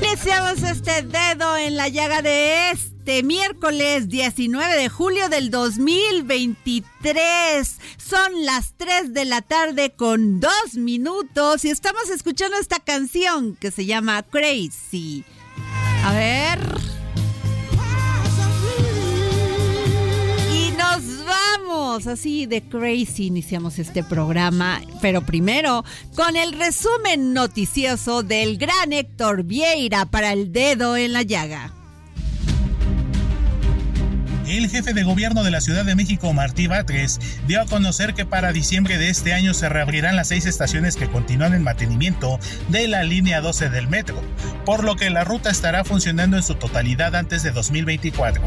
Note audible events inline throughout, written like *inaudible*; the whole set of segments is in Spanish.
Iniciamos este dedo en la llaga de este miércoles 19 de julio del 2023. Son las 3 de la tarde con 2 minutos y estamos escuchando esta canción que se llama Crazy. A ver. Vamos así de crazy. Iniciamos este programa, pero primero con el resumen noticioso del gran Héctor Vieira para el dedo en la llaga. El jefe de gobierno de la Ciudad de México, Martí Batres, dio a conocer que para diciembre de este año se reabrirán las seis estaciones que continúan en mantenimiento de la línea 12 del metro, por lo que la ruta estará funcionando en su totalidad antes de 2024.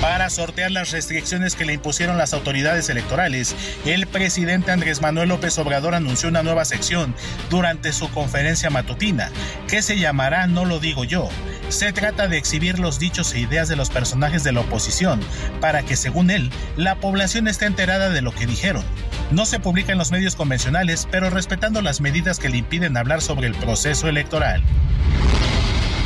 Para sortear las restricciones que le impusieron las autoridades electorales, el presidente Andrés Manuel López Obrador anunció una nueva sección durante su conferencia matutina, que se llamará No lo digo yo. Se trata de exhibir los dichos e ideas de los personajes de la oposición, para que, según él, la población esté enterada de lo que dijeron. No se publica en los medios convencionales, pero respetando las medidas que le impiden hablar sobre el proceso electoral.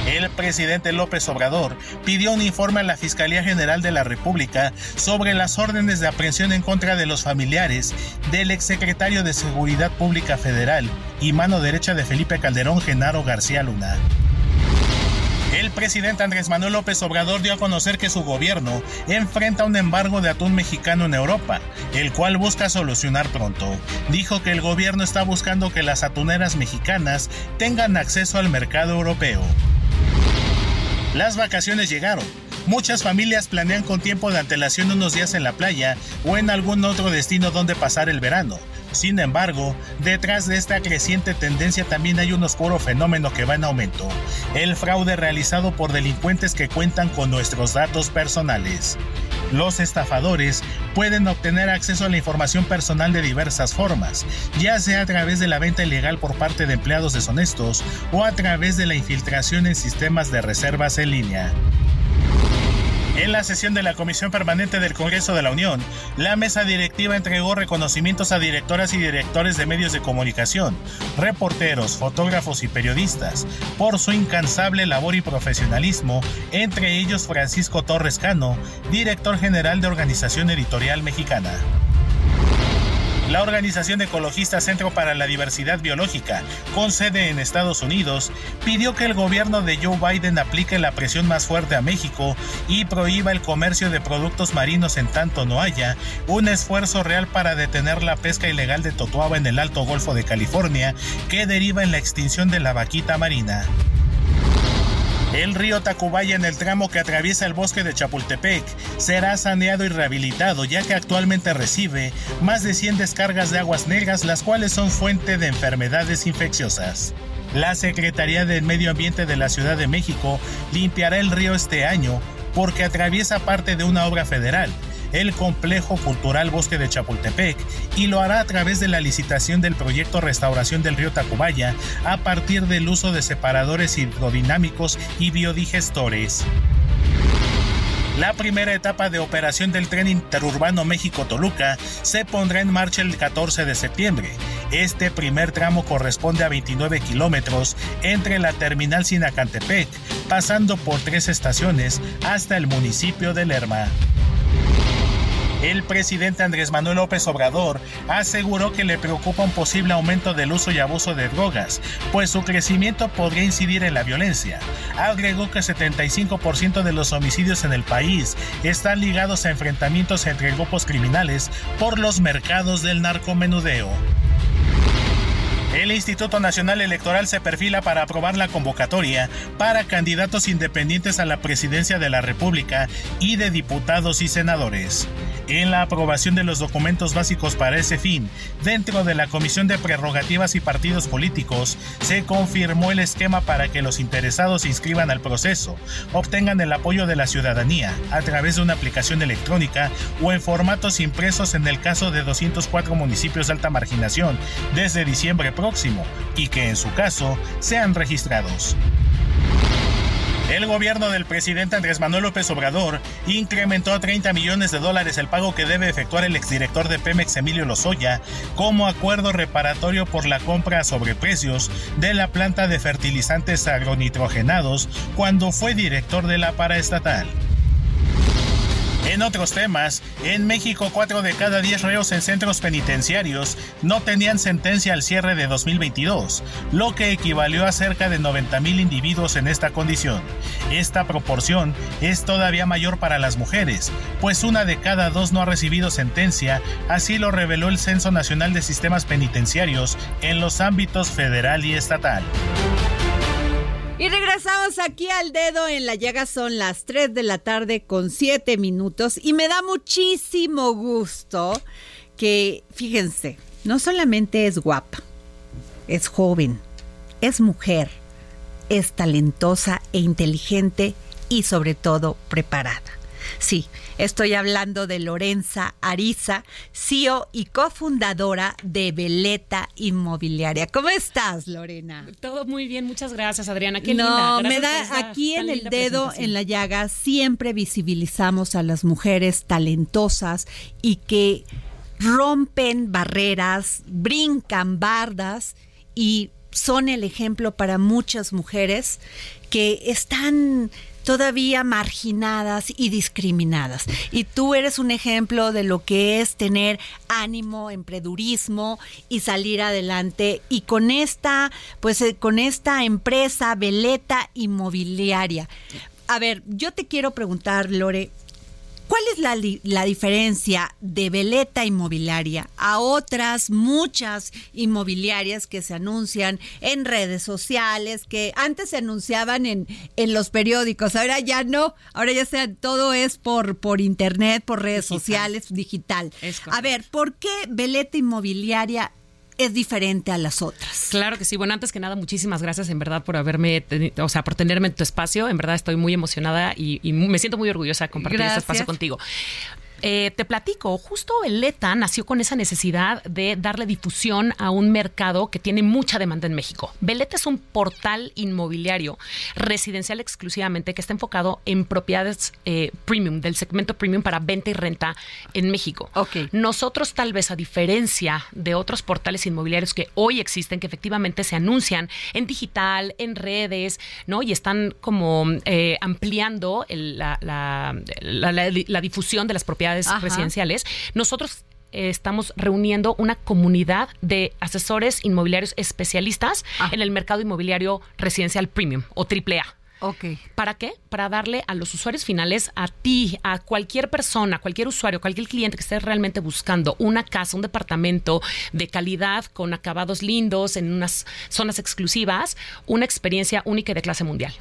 El presidente López Obrador pidió un informe a la Fiscalía General de la República sobre las órdenes de aprehensión en contra de los familiares del exsecretario de Seguridad Pública Federal y mano derecha de Felipe Calderón, Genaro García Luna. El presidente Andrés Manuel López Obrador dio a conocer que su gobierno enfrenta un embargo de atún mexicano en Europa, el cual busca solucionar pronto. Dijo que el gobierno está buscando que las atuneras mexicanas tengan acceso al mercado europeo. Las vacaciones llegaron. Muchas familias planean con tiempo de antelación unos días en la playa o en algún otro destino donde pasar el verano. Sin embargo, detrás de esta creciente tendencia también hay un oscuro fenómeno que va en aumento, el fraude realizado por delincuentes que cuentan con nuestros datos personales. Los estafadores pueden obtener acceso a la información personal de diversas formas, ya sea a través de la venta ilegal por parte de empleados deshonestos o a través de la infiltración en sistemas de reservas en línea. En la sesión de la Comisión Permanente del Congreso de la Unión, la mesa directiva entregó reconocimientos a directoras y directores de medios de comunicación, reporteros, fotógrafos y periodistas por su incansable labor y profesionalismo, entre ellos Francisco Torres Cano, director general de Organización Editorial Mexicana. La organización ecologista Centro para la Diversidad Biológica, con sede en Estados Unidos, pidió que el gobierno de Joe Biden aplique la presión más fuerte a México y prohíba el comercio de productos marinos en tanto no haya un esfuerzo real para detener la pesca ilegal de totuaba en el Alto Golfo de California que deriva en la extinción de la vaquita marina. El río Tacubaya en el tramo que atraviesa el bosque de Chapultepec será saneado y rehabilitado ya que actualmente recibe más de 100 descargas de aguas negras las cuales son fuente de enfermedades infecciosas. La Secretaría del Medio Ambiente de la Ciudad de México limpiará el río este año porque atraviesa parte de una obra federal, el Complejo Cultural Bosque de Chapultepec, y lo hará a través de la licitación del proyecto Restauración del río Tacubaya a partir del uso de separadores hidrodinámicos y biodigestores. La primera etapa de operación del tren interurbano México-Toluca se pondrá en marcha el 14 de septiembre. Este primer tramo corresponde a 29 kilómetros entre la terminal Sinacantepec, pasando por tres estaciones hasta el municipio de Lerma. El presidente Andrés Manuel López Obrador aseguró que le preocupa un posible aumento del uso y abuso de drogas, pues su crecimiento podría incidir en la violencia. Agregó que 75% de los homicidios en el país están ligados a enfrentamientos entre grupos criminales por los mercados del narcomenudeo. El Instituto Nacional Electoral se perfila para aprobar la convocatoria para candidatos independientes a la presidencia de la República y de diputados y senadores. En la aprobación de los documentos básicos para ese fin, dentro de la Comisión de Prerrogativas y Partidos Políticos, se confirmó el esquema para que los interesados se inscriban al proceso, obtengan el apoyo de la ciudadanía a través de una aplicación electrónica o en formatos impresos en el caso de 204 municipios de alta marginación desde diciembre próximo y que en su caso sean registrados. El gobierno del presidente Andrés Manuel López Obrador incrementó a 30 millones de dólares el pago que debe efectuar el exdirector de Pemex Emilio Lozoya como acuerdo reparatorio por la compra a sobreprecios de la planta de fertilizantes agronitrogenados cuando fue director de la paraestatal. En otros temas, en México 4 de cada 10 reos en centros penitenciarios no tenían sentencia al cierre de 2022, lo que equivalió a cerca de 90 mil individuos en esta condición. Esta proporción es todavía mayor para las mujeres, pues una de cada dos no ha recibido sentencia, así lo reveló el Censo Nacional de Sistemas Penitenciarios en los ámbitos federal y estatal. Y regresamos aquí al dedo en la llaga, son las 3 de la tarde con 7 minutos y me da muchísimo gusto que, fíjense, no solamente es guapa, es joven, es mujer, es talentosa e inteligente y sobre todo preparada. Sí, estoy hablando de Lorenza Ariza, CEO y cofundadora de Veleta Inmobiliaria. ¿Cómo estás, Lorena? Todo muy bien, muchas gracias, Adriana. Qué no, linda. me da aquí en el dedo, en la llaga, siempre visibilizamos a las mujeres talentosas y que rompen barreras, brincan bardas y son el ejemplo para muchas mujeres que están todavía marginadas y discriminadas. Y tú eres un ejemplo de lo que es tener ánimo, emprendurismo y salir adelante. Y con esta, pues eh, con esta empresa Veleta Inmobiliaria. A ver, yo te quiero preguntar, Lore, ¿Cuál es la, la diferencia de Veleta Inmobiliaria a otras muchas inmobiliarias que se anuncian en redes sociales, que antes se anunciaban en, en los periódicos, ahora ya no, ahora ya sea, todo es por, por internet, por redes Digital. sociales, digital. A ver, ¿por qué Veleta Inmobiliaria es diferente a las otras? Claro que sí. Bueno, antes que nada, muchísimas gracias en verdad por haberme, o sea, por tenerme en tu espacio. En verdad estoy muy emocionada y, y me siento muy orgullosa de compartir Gracias. este espacio contigo. Eh, te platico, justo Veleta nació con esa necesidad de darle difusión a un mercado que tiene mucha demanda en México. Veleta es un portal inmobiliario residencial exclusivamente que está enfocado en propiedades eh, premium, del segmento premium para venta y renta en México. Ok. Nosotros tal vez a diferencia de otros portales inmobiliarios que hoy existen, que efectivamente se anuncian en digital, en redes, ¿no? Y están como eh, ampliando el- la, la- la- la- la difusión de las propiedades Ajá. residenciales, nosotros eh, estamos reuniendo una comunidad de asesores inmobiliarios especialistas Ah. en el mercado inmobiliario residencial premium o AAA. Ok. ¿Para qué? Para darle a los usuarios finales, a ti, a cualquier persona, cualquier usuario, cualquier cliente que esté realmente buscando una casa, un departamento de calidad, con acabados lindos, en unas zonas exclusivas, una experiencia única y de clase mundial.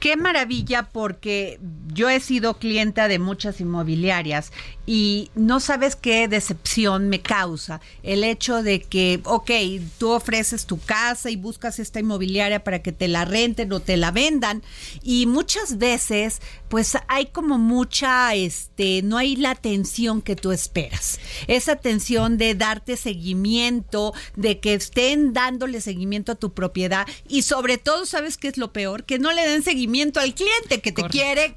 Qué maravilla porque yo he sido clienta de muchas inmobiliarias y no sabes qué decepción me causa el hecho de que, ok, tú ofreces tu casa y buscas esta inmobiliaria para que te la renten o te la vendan y muchas veces pues hay como mucha, este, no hay la atención que tú esperas. Esa atención de darte seguimiento, de que estén dándole seguimiento a tu propiedad y sobre todo, ¿sabes qué es lo peor? Que no le den seguimiento al cliente que te Correcto. quiere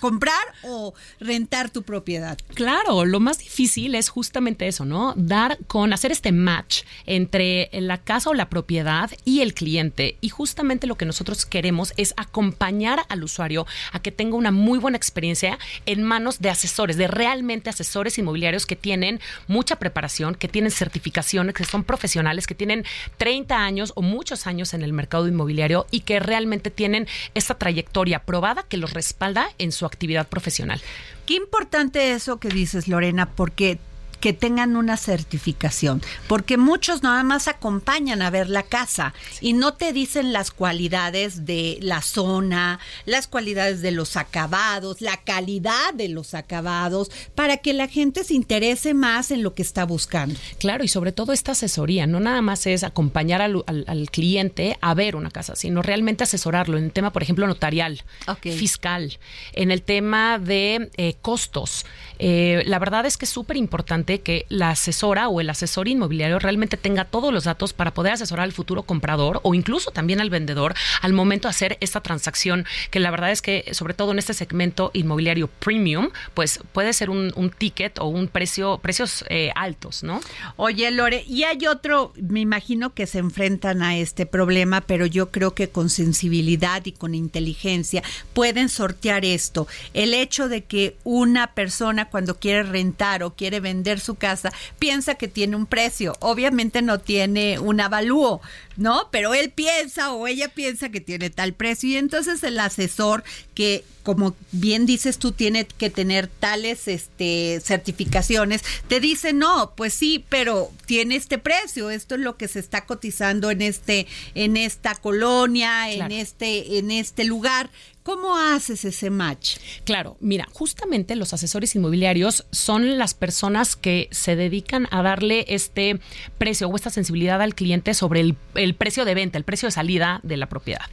comprar o rentar tu propiedad. Claro, lo más difícil es justamente eso, ¿no? Dar con hacer este match entre la casa o la propiedad y el cliente. Y justamente lo que nosotros queremos es acompañar al usuario a que tenga una muy buena experiencia en manos de asesores, de realmente asesores inmobiliarios que tienen mucha preparación, que tienen certificaciones, que son profesionales, que tienen 30 años o muchos años en el mercado inmobiliario y que realmente tienen esta trayectoria probada que los respalda en su actividad profesional. Qué importante eso que dices, Lorena, porque que tengan una certificación, porque muchos nada más acompañan a ver la casa y no te dicen las cualidades de la zona, las cualidades de los acabados, la calidad de los acabados, para que la gente se interese más en lo que está buscando. Claro, y sobre todo esta asesoría, no nada más es acompañar al, al- al cliente a ver una casa, sino realmente asesorarlo en el tema, por ejemplo, notarial, fiscal, en el tema de eh, costos. Eh, la verdad es que es súper importante que la asesora o el asesor inmobiliario realmente tenga todos los datos para poder asesorar al futuro comprador o incluso también al vendedor al momento de hacer esta transacción, que la verdad es que sobre todo en este segmento inmobiliario premium, pues puede ser un, ticket o un precio, precios eh, altos, ¿no? Oye, Lore, y hay otro, me imagino que se enfrentan a este problema, pero yo creo que con sensibilidad y con inteligencia pueden sortear esto. El hecho de que una persona cuando quiere rentar o quiere vender su casa piensa que tiene un precio, obviamente no tiene un avalúo, ¿no? Pero él piensa o ella piensa que tiene tal precio y entonces el asesor que como bien dices tú tiene que tener tales este certificaciones. Te dice no pues sí pero tiene este precio. Esto es lo que se está cotizando en este en esta colonia en este en este lugar cómo haces ese match Claro, mira, justamente los asesores inmobiliarios son las personas que se dedican a darle este precio o esta sensibilidad al cliente sobre el, el precio de venta, el precio de salida de la propiedad.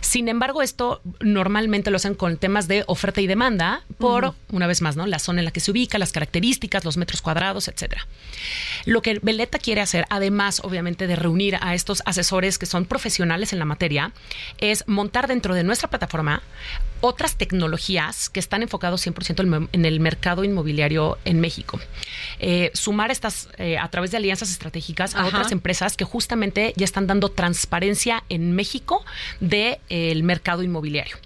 Sin embargo, esto normalmente lo hacen con temas de oferta y demanda por, una vez más, ¿no? La zona en la que se ubica, las características, los metros cuadrados, etcétera. Lo que Veleta quiere hacer, además, obviamente, de reunir a estos asesores que son profesionales en la materia, es montar dentro de nuestra plataforma otras tecnologías que están enfocados 100% en el- mercado inmobiliario en México. Eh, sumar estas eh, a través de alianzas estratégicas a Ajá. otras empresas que justamente ya están dando transparencia en México del mercado inmobiliario.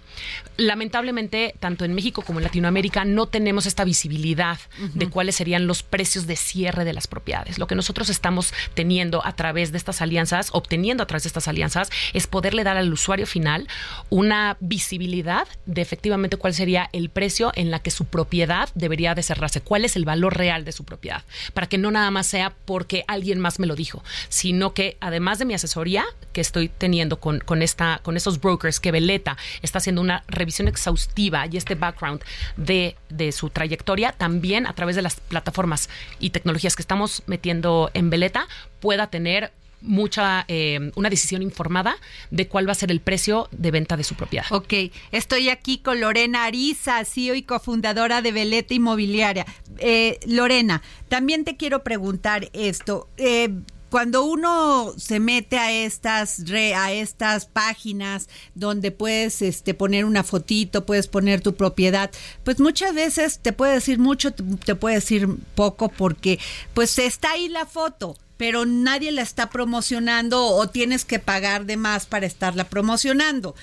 Lamentablemente, tanto en México como en Latinoamérica no tenemos esta visibilidad de cuáles serían los precios de cierre de las propiedades. Lo que nosotros estamos teniendo a través de estas alianzas, obteniendo a través de estas alianzas, es poderle dar al usuario final una visibilidad de efectivamente cuál sería el precio en la que su propiedad debería de cerrarse, cuál es el valor real de su propiedad, para que no nada más sea porque alguien más me lo dijo, sino que además de mi asesoría que estoy teniendo con, con, esta, con estos brokers que Veleta está haciendo una revisión exhaustiva y este background de, de su trayectoria, también a través de las plataformas y tecnologías que estamos metiendo en Veleta, pueda tener mucha eh, una decisión informada de cuál va a ser el precio de venta de su propiedad. Ok, estoy aquí con Lorena Ariza, CEO y cofundadora de Veleta Inmobiliaria. Eh, Lorena, también te quiero preguntar esto. Eh, cuando uno se mete a estas re- a estas páginas donde puedes este poner una fotito, puedes poner tu propiedad, pues muchas veces te puede decir mucho, te, puede decir poco porque pues está ahí la foto, pero nadie la está promocionando o tienes que pagar de más para estarla promocionando.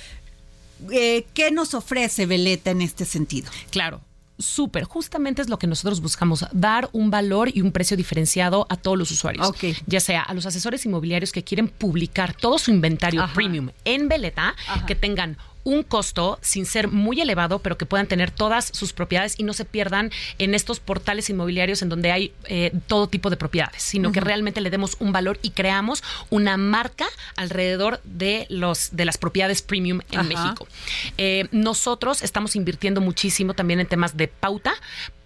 Eh, ¿Qué nos ofrece Veleta en este sentido? Claro. Súper, justamente es lo que nosotros buscamos, dar un valor y un precio diferenciado a todos los usuarios. Ok. Ya sea a los asesores inmobiliarios que quieren publicar todo su inventario Ajá. premium en Veleta, Ajá. que tengan un costo sin ser muy elevado, pero que puedan tener todas sus propiedades y no se pierdan en estos portales inmobiliarios en donde hay eh, todo tipo de propiedades, sino que realmente le demos un valor y creamos una marca alrededor de los de las propiedades premium en Ajá. México. Eh, nosotros estamos invirtiendo muchísimo también en temas de pauta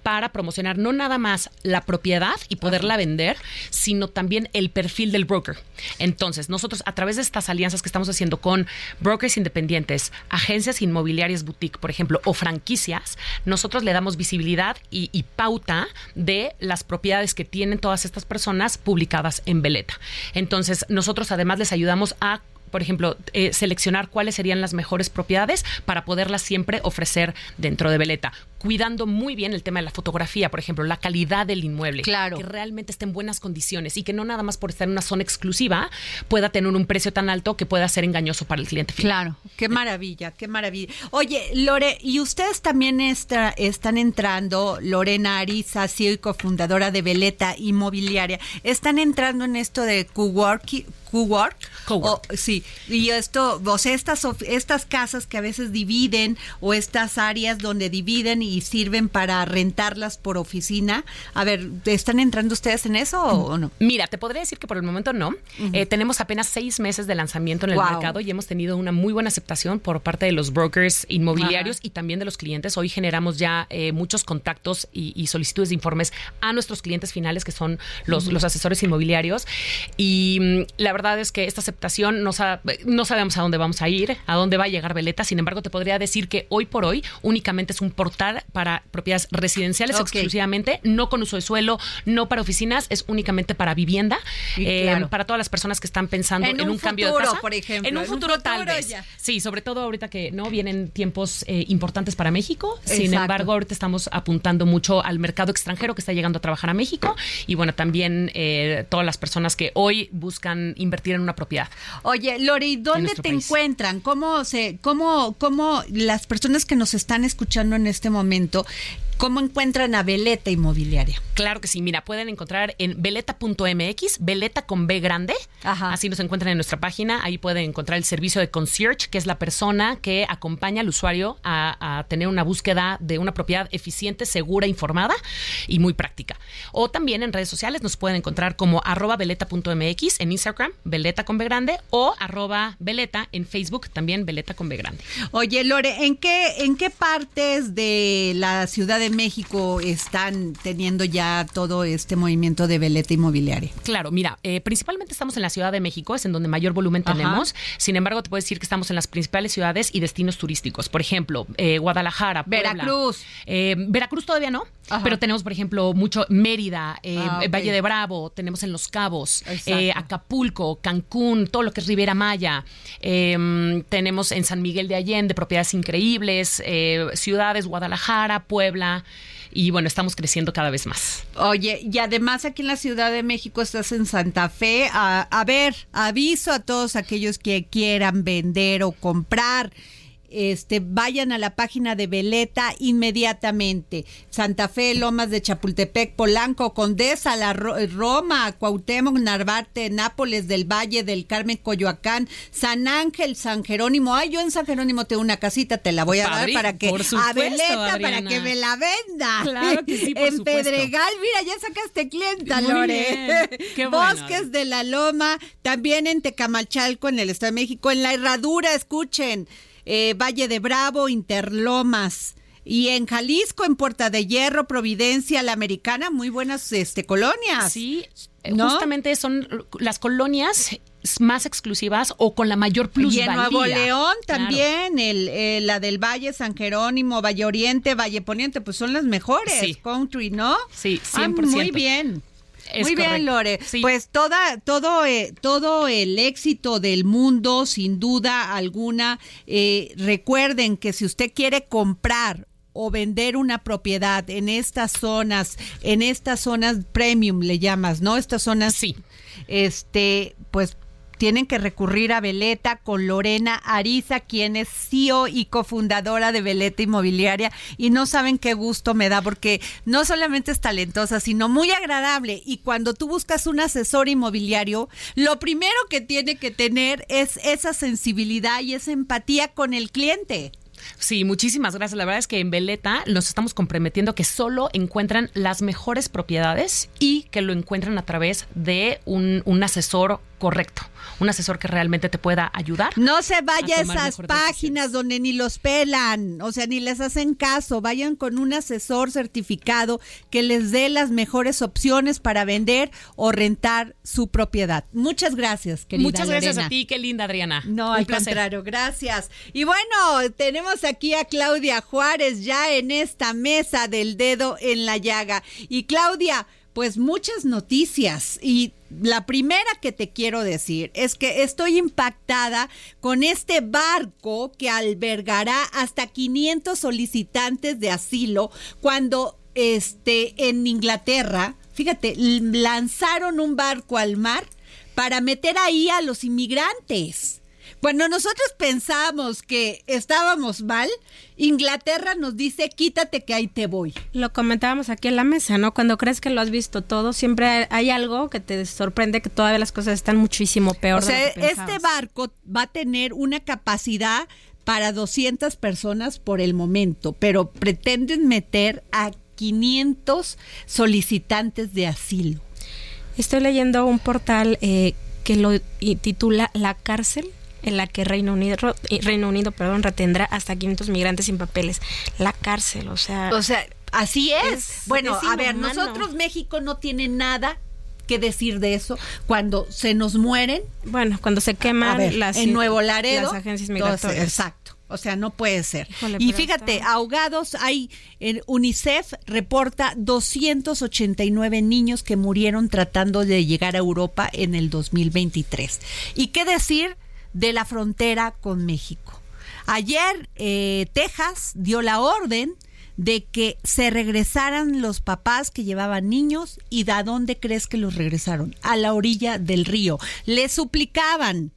para promocionar no nada más la propiedad y poderla vender, sino también el perfil del broker. Entonces, nosotros a través de estas alianzas que estamos haciendo con brokers independientes, agencias inmobiliarias boutique, por ejemplo, o franquicias, nosotros le damos visibilidad y, y pauta de las propiedades que tienen todas estas personas publicadas en Veleta. Entonces, nosotros además les ayudamos a por ejemplo, eh, seleccionar cuáles serían las mejores propiedades para poderlas siempre ofrecer dentro de Veleta, cuidando muy bien el tema de la fotografía, por ejemplo, la calidad del inmueble, Claro. que realmente esté en buenas condiciones y que no nada más por estar en una zona exclusiva pueda tener un precio tan alto que pueda ser engañoso para el cliente final. Claro, qué maravilla, qué maravilla. Oye, Lore, y ustedes también está- están entrando, Lorena Ariza, CEO y cofundadora de Veleta Inmobiliaria, están entrando en esto de coworking. Cowork, Cowork. O- sí, y esto, o sea, estas, estas casas que a veces dividen o estas áreas donde dividen y sirven para rentarlas por oficina. A ver, ¿están entrando ustedes en eso o, no? Mira, te podría decir que por el momento no. Eh, tenemos apenas seis meses de lanzamiento en el Wow. mercado y hemos tenido una muy buena aceptación por parte de los brokers inmobiliarios y también de los clientes. Hoy generamos ya eh, muchos contactos y, y solicitudes de informes a nuestros clientes finales, que son los, los asesores inmobiliarios. Y mm, la verdad es que esta aceptación no sabemos a dónde vamos a ir, a dónde va a llegar Veleta. Sin embargo, te podría decir que hoy por hoy únicamente es un portal para propiedades residenciales exclusivamente, no con uso de suelo, no para oficinas, es únicamente para vivienda, eh, claro. para todas las personas que están pensando En en, un un, cambio de futuro, casa. por ejemplo, En un en un futuro, tal futuro vez. ya. Sí, sobre todo ahorita que no vienen tiempos eh, importantes para México. Sin embargo, ahorita estamos apuntando mucho al mercado extranjero que está llegando a trabajar a México y bueno, también eh, todas las personas que hoy buscan invertir en una propiedad. Oye, Lore, ¿y dónde te país. encuentran? ¿Cómo se, cómo, cómo las personas que nos están escuchando en este momento, momento cómo encuentran a Veleta Inmobiliaria? Claro que sí, mira, pueden encontrar en veleta.mx, veleta con B grande. Ajá. Así nos encuentran en nuestra página. Ahí pueden encontrar el servicio de concierge, que es la persona que acompaña al usuario a, a tener una búsqueda de una propiedad eficiente, segura, informada y muy práctica. O también en redes sociales nos pueden encontrar como arroba veleta.mx en Instagram, veleta con B grande, o arroba veleta en Facebook, también veleta con B grande. Oye, Lore, ¿en qué, ¿en qué partes de la Ciudad de México están teniendo ya todo este movimiento de Veleta Inmobiliaria? Claro, mira, eh, principalmente estamos en la Ciudad de México, es en donde mayor volumen Ajá. tenemos. Sin embargo, te puedo decir que estamos en las principales ciudades y destinos turísticos. Por ejemplo, eh, Guadalajara, Puebla. Veracruz. Eh, Veracruz todavía no, Ajá. pero tenemos, por ejemplo, mucho Mérida, eh, Ah. Valle de Bravo, tenemos en Los Cabos, eh, Acapulco, Cancún, todo lo que es Riviera Maya. Eh, tenemos en San Miguel de Allende propiedades increíbles, eh, ciudades, Guadalajara, Puebla. Y bueno, estamos creciendo cada vez más. Oye, y además aquí en la Ciudad de México estás en Santa Fe. A, a ver, aviso a todos aquellos que quieran vender o comprar. Este, vayan a la página de Veleta inmediatamente. Santa Fe, Lomas de Chapultepec, Polanco, Condesa, la Ro- Roma, Cuauhtémoc, Narvarte, Nápoles del Valle, del Carmen, Coyoacán, San Ángel, San Jerónimo. Ay, yo en San Jerónimo tengo una casita, te la voy a Padre, dar para que por a Veleta para que me la venda. Claro que sí, por en supuesto. Pedregal, mira, ya sacaste clienta, Muy Lore. qué *laughs* bueno. Bosques de la Loma, también en Tecamalchalco, en el Estado de México, en La Herradura, escuchen, eh, Valle de Bravo, Interlomas. Y en Jalisco, en Puerta de Hierro, Providencia, La Americana, muy buenas este, colonias. Sí, eh, ¿No? justamente son las colonias más exclusivas o con la mayor Y plusvalía. en Nuevo León Claro. también, el, eh, la del Valle, San Jerónimo, Valle Oriente, Valle Poniente, pues son las mejores. Sí. Country, ¿no? Sí, Ah, 100%. muy bien. Es Muy bien. Lore. Sí. Pues toda, todo, eh, todo el éxito del mundo, sin duda alguna. eh, recuerden que si usted quiere comprar o vender una propiedad en estas zonas, en estas zonas premium le llamas, ¿no? Estas zonas, Sí. este, pues tienen que recurrir a Veleta con Lorena Ariza, quien es CEO y cofundadora de Veleta Inmobiliaria. Y no saben qué gusto me da, porque no solamente es talentosa, sino muy agradable. Y cuando tú buscas un asesor inmobiliario, lo primero que tiene que tener es esa sensibilidad y esa empatía con el cliente. Sí, muchísimas gracias. La verdad es que en Veleta nos estamos comprometiendo que solo encuentran las mejores propiedades y que lo encuentran a través de un, un asesor correcto, un asesor que realmente te pueda ayudar. No se vaya a esas páginas donde ni los pelan, o sea, ni les hacen caso. Vayan con un asesor certificado que les dé las mejores opciones para vender o rentar su propiedad. Muchas gracias, querida Muchas gracias a ti, qué linda Adriana. No, Un al placer. contrario, gracias. Y bueno, tenemos aquí a Claudia Juárez ya en esta mesa del dedo en la llaga. Y Claudia, pues muchas noticias. Y la primera que te quiero decir es que estoy impactada con este barco que albergará hasta 500 solicitantes de asilo cuando este en Inglaterra, fíjate, lanzaron un barco al mar para meter ahí a los inmigrantes. Cuando nosotros pensamos que estábamos mal, Inglaterra nos dice, quítate que ahí te voy. Lo comentábamos aquí en la mesa, ¿no? Cuando crees que lo has visto todo, siempre hay algo que te sorprende que todavía las cosas están muchísimo peor. O de lo que este barco va a tener una capacidad para 200 personas por el momento, pero pretenden meter a 500 solicitantes de asilo. Estoy leyendo un portal eh, que lo titula La cárcel en la que Reino Unido, eh, Reino Unido perdón, retendrá hasta 500 migrantes sin papeles. La cárcel, o sea... O sea, así es. Es- bueno, es a ver, nosotros México no tiene nada que decir de eso. Cuando se nos mueren, bueno, cuando se queman ver, las, en Nuevo Laredo. las agencias migratorias. exacto. O sea, no puede ser. Híjole, y fíjate, está- ahogados hay, en UNICEF reporta 289 niños que murieron tratando de llegar a Europa en el 2023. ¿Y qué decir de la frontera con México? Ayer eh, Texas dio la orden de que se regresaran los papás que llevaban niños y ¿a dónde crees que los regresaron? A la orilla del río. Le suplicaban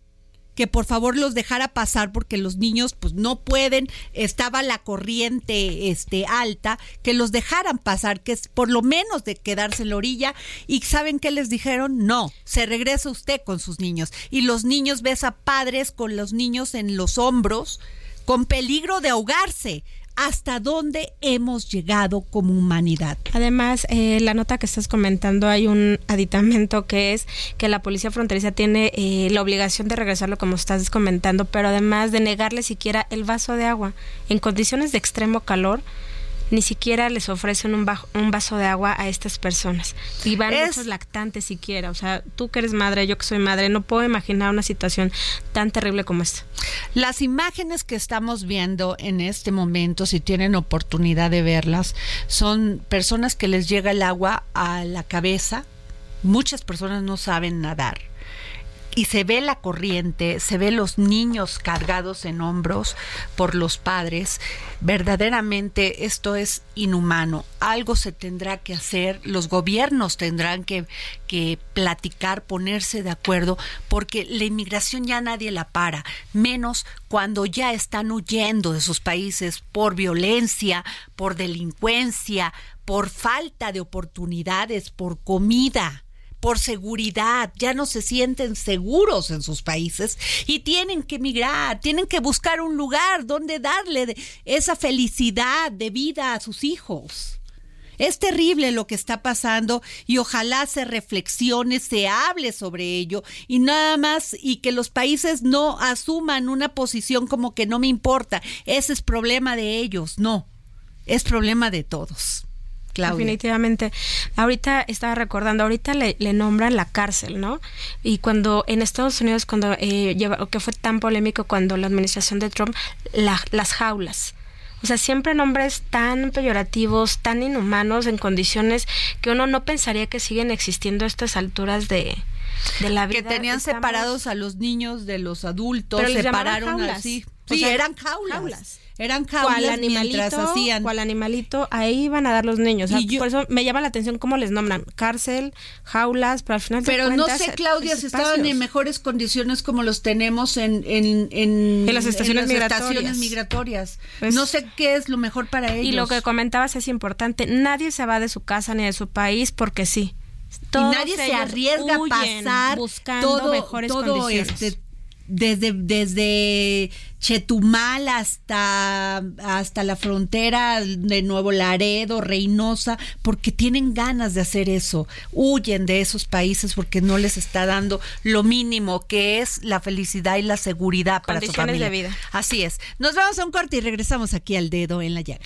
que por favor los dejara pasar porque los niños pues no pueden, estaba la corriente este alta, que los dejaran pasar, que es por lo menos de quedarse en la orilla y saben qué les dijeron? No, se regresa usted con sus niños y los niños ves a padres con los niños en los hombros con peligro de ahogarse. ¿Hasta dónde hemos llegado como humanidad? Además, eh, la nota que estás comentando, hay un aditamento que es que la policía fronteriza tiene eh, la obligación de regresarlo como estás comentando, pero además de negarle siquiera el vaso de agua. En condiciones de extremo calor, ni siquiera les ofrecen un, bajo- un vaso de agua a estas personas. Y van Es- muchos lactantes siquiera. O sea, tú que eres madre, yo que soy madre, no puedo imaginar una situación tan terrible como esta. Las imágenes que estamos viendo en este momento, si tienen oportunidad de verlas, son personas que les llega el agua a la cabeza. Muchas personas no saben nadar. Y se ve la corriente, se ve los niños cargados en hombros por los padres. Verdaderamente esto es inhumano. Algo se tendrá que hacer, los gobiernos tendrán que, que platicar, ponerse de acuerdo, porque la inmigración ya nadie la para, menos cuando ya están huyendo de sus países por violencia, por delincuencia, por falta de oportunidades, por comida por seguridad, ya no se sienten seguros en sus países y tienen que emigrar, tienen que buscar un lugar donde darle esa felicidad de vida a sus hijos. Es terrible lo que está pasando y ojalá se reflexione, se hable sobre ello y nada más y que los países no asuman una posición como que no me importa, ese es problema de ellos, no, es problema de todos. Claudia. Definitivamente. Ahorita estaba recordando, ahorita le, le nombran la cárcel, ¿no? Y cuando en Estados Unidos, cuando eh, lleva, que fue tan polémico cuando la administración de Trump, la- las jaulas. O sea, siempre nombres tan peyorativos, tan inhumanos, en condiciones que uno no pensaría que siguen existiendo a estas alturas de, de la vida. que tenían Estamos- separados a los niños de los adultos, Pero separaron así. O Sí, sea, eran jaulas. jaulas. Eran cual jaulas mientras animalito, hacían. cual animalito, ahí iban a dar los niños. O sea, Y yo- por eso me llama la atención cómo les nombran cárcel, jaulas, pero al final Pero no cuentas, sé, Claudia, es si estaban en mejores condiciones como los tenemos en, en, en, En las estaciones las migratorias. estaciones migratorias. Pues- no sé qué es lo mejor para ellos. Y lo que comentabas es importante, nadie se va de su casa ni de su país porque sí. Todos y nadie se arriesga a pasar buscando todo, mejores todo condiciones. este desde desde Chetumal hasta hasta la frontera de Nuevo Laredo, Reynosa, porque tienen ganas de hacer eso. Huyen de esos países porque no les está dando lo mínimo que es la felicidad y la seguridad para su familia. de vida. Así es. Nos vamos a un corte y regresamos aquí al dedo en la llaga.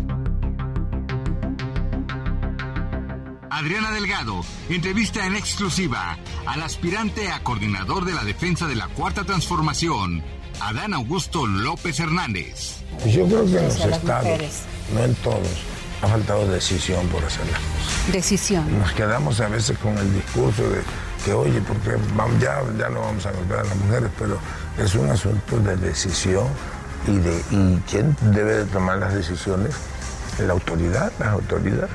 Adriana Delgado entrevista en exclusiva al aspirante a coordinador de la defensa de la Cuarta Transformación, Adán Augusto López Hernández. Pues yo creo que en los estados, mujeres. no en todos, ha faltado decisión por hacer las cosas. Decisión. Nos quedamos a veces con el discurso de que, oye, porque vamos, ya, ya no vamos a golpear a las mujeres, pero es un asunto de decisión y de y quién debe de tomar las decisiones, la autoridad, las autoridades.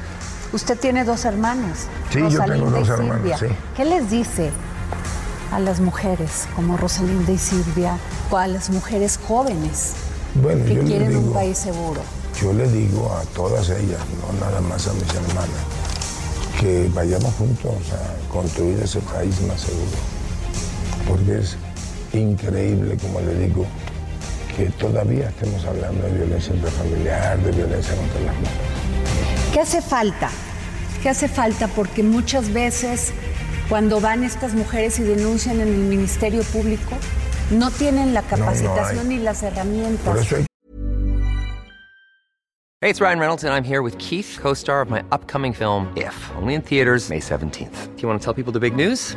Usted tiene dos hermanas. Sí, yo Rosalinda tengo dos hermanas, sí. ¿Qué les dice a las mujeres como Rosalinda y Silvia o a las mujeres jóvenes Bueno, que yo quieren un país seguro? yo le digo a todas ellas, no nada más a mis hermanas, que vayamos juntos a construir ese país más seguro. Porque es increíble, como le digo, que todavía estemos hablando de violencia intrafamiliar, de violencia contra las mujeres. ¿Qué hace falta? ¿Qué hace falta? Porque muchas veces cuando van estas mujeres y denuncian en el Ministerio Público, no tienen la no capacitación hay. ni las herramientas. Hay Hey, it's Ryan Reynolds, and I'm here with Keith, co star of my upcoming film, If, only in theaters, May 17th. Do you want to tell people the big news?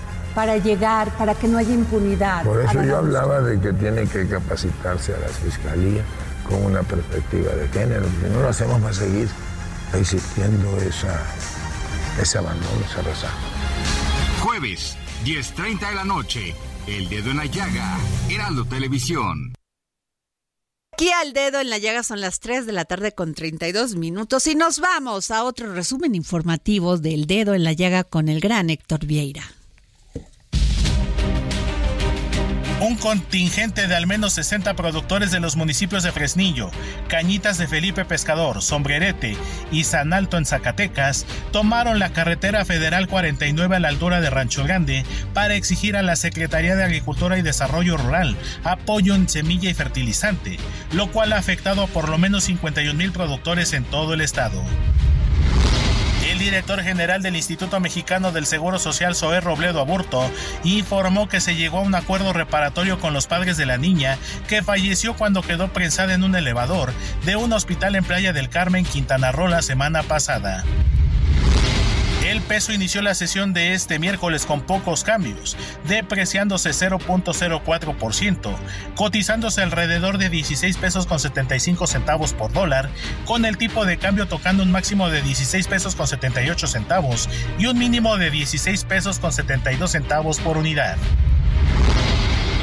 para llegar, para que no haya impunidad. Por eso yo hablaba de que tiene que capacitarse a las fiscalías con una perspectiva de género. Si no lo hacemos va a seguir existiendo esa, ese abandono, ese rezago. Jueves, 10.30 de la noche, El Dedo en la Llaga, Heraldo Televisión. Aquí al dedo en la llaga son las 3 de la tarde con 32 minutos y nos vamos a otro resumen informativo del dedo en la llaga con el gran Héctor Vieira. Un contingente de al menos 60 productores de los municipios de Fresnillo, Cañitas de Felipe Pescador, Sombrerete y San Alto en Zacatecas tomaron la carretera federal 49 a la altura de Rancho Grande para exigir a la Secretaría de Agricultura y Desarrollo Rural apoyo en semilla y fertilizante, lo cual ha afectado a por lo menos 51 mil productores en todo el estado. Director general del Instituto Mexicano del Seguro Social, Zoé Robledo Aburto, informó que se llegó a un acuerdo reparatorio con los padres de la niña que falleció cuando quedó prensada en un elevador de un hospital en Playa del Carmen, Quintana Roo, la semana pasada. El peso inició la sesión de este miércoles con pocos cambios, depreciándose 0.04%, cotizándose alrededor de 16 pesos con 75 centavos por dólar, con el tipo de cambio tocando un máximo de 16 pesos con 78 centavos y un mínimo de 16 pesos con 72 centavos por unidad.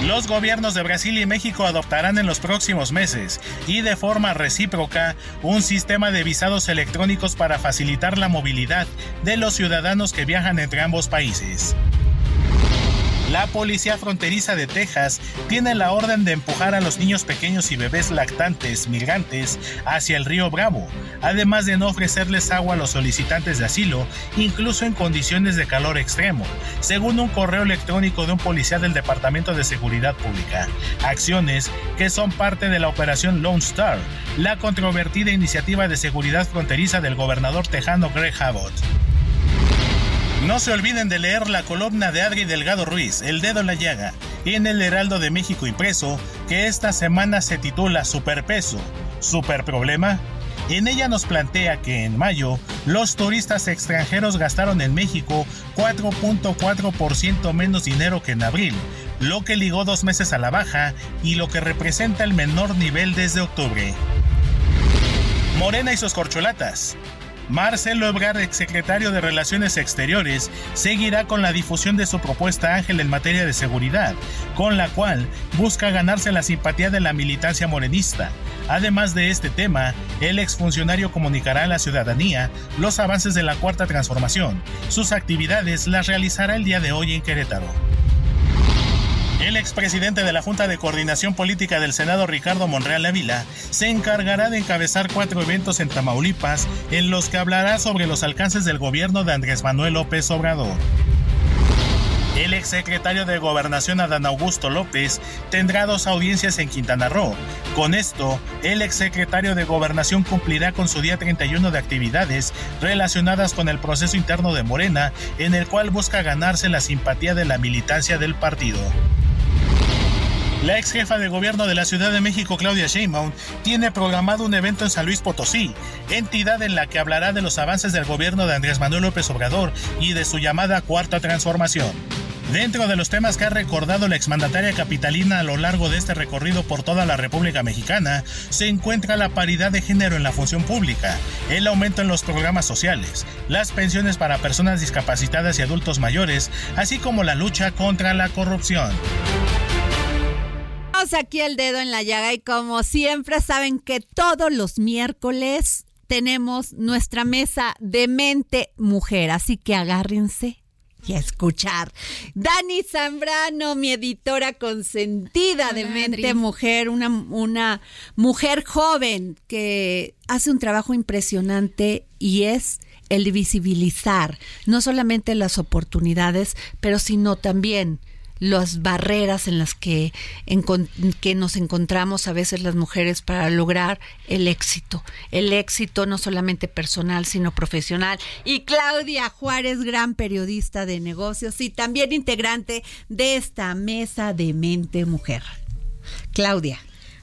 Los gobiernos de Brasil y México adoptarán en los próximos meses y de forma recíproca un sistema de visados electrónicos para facilitar la movilidad de los ciudadanos que viajan entre ambos países. La policía fronteriza de Texas tiene la orden de empujar a los niños pequeños y bebés lactantes migrantes hacia el río Bravo, además de no ofrecerles agua a los solicitantes de asilo, incluso en condiciones de calor extremo, según un correo electrónico de un policía del Departamento de Seguridad Pública. Acciones que son parte de la operación Lone Star, la controvertida iniciativa de seguridad fronteriza del gobernador tejano Greg Abbott. No se olviden de leer la columna de Adri Delgado Ruiz, El Dedo en la Llaga, en el Heraldo de México impreso, que esta semana se titula Superpeso, ¿Super problema? En ella nos plantea que en mayo los turistas extranjeros gastaron en México 4.4% menos dinero que en abril, lo que ligó dos meses a la baja y lo que representa el menor nivel desde octubre. Morena y sus corcholatas. Marcelo Ebrard, exsecretario de Relaciones Exteriores, seguirá con la difusión de su propuesta Ángel en materia de seguridad, con la cual busca ganarse la simpatía de la militancia morenista. Además de este tema, el exfuncionario comunicará a la ciudadanía los avances de la Cuarta Transformación. Sus actividades las realizará el día de hoy en Querétaro. El expresidente de la Junta de Coordinación Política del Senado, Ricardo Monreal Ávila, se encargará de encabezar cuatro eventos en Tamaulipas en los que hablará sobre los alcances del gobierno de Andrés Manuel López Obrador. El exsecretario de Gobernación Adán Augusto López tendrá dos audiencias en Quintana Roo. Con esto, el exsecretario de Gobernación cumplirá con su día 31 de actividades relacionadas con el proceso interno de Morena, en el cual busca ganarse la simpatía de la militancia del partido. La ex jefa de gobierno de la Ciudad de México, Claudia Sheinbaum, tiene programado un evento en San Luis Potosí, entidad en la que hablará de los avances del gobierno de Andrés Manuel López Obrador y de su llamada Cuarta Transformación. Dentro de los temas que ha recordado la exmandataria capitalina a lo largo de este recorrido por toda la República Mexicana, se encuentra la paridad de género en la función pública, el aumento en los programas sociales, las pensiones para personas discapacitadas y adultos mayores, así como la lucha contra la corrupción aquí el dedo en la llaga y como siempre saben que todos los miércoles tenemos nuestra mesa de mente mujer, así que agárrense y a escuchar. Dani Zambrano, mi editora consentida de Mente Mujer, una, una mujer joven que hace un trabajo impresionante y es el visibilizar no solamente las oportunidades, pero sino también las barreras en las que, en, que nos encontramos a veces las mujeres para lograr el éxito. El éxito no solamente personal, sino profesional. Y Claudia Juárez, gran periodista de negocios y también integrante de esta mesa de mente mujer. Claudia.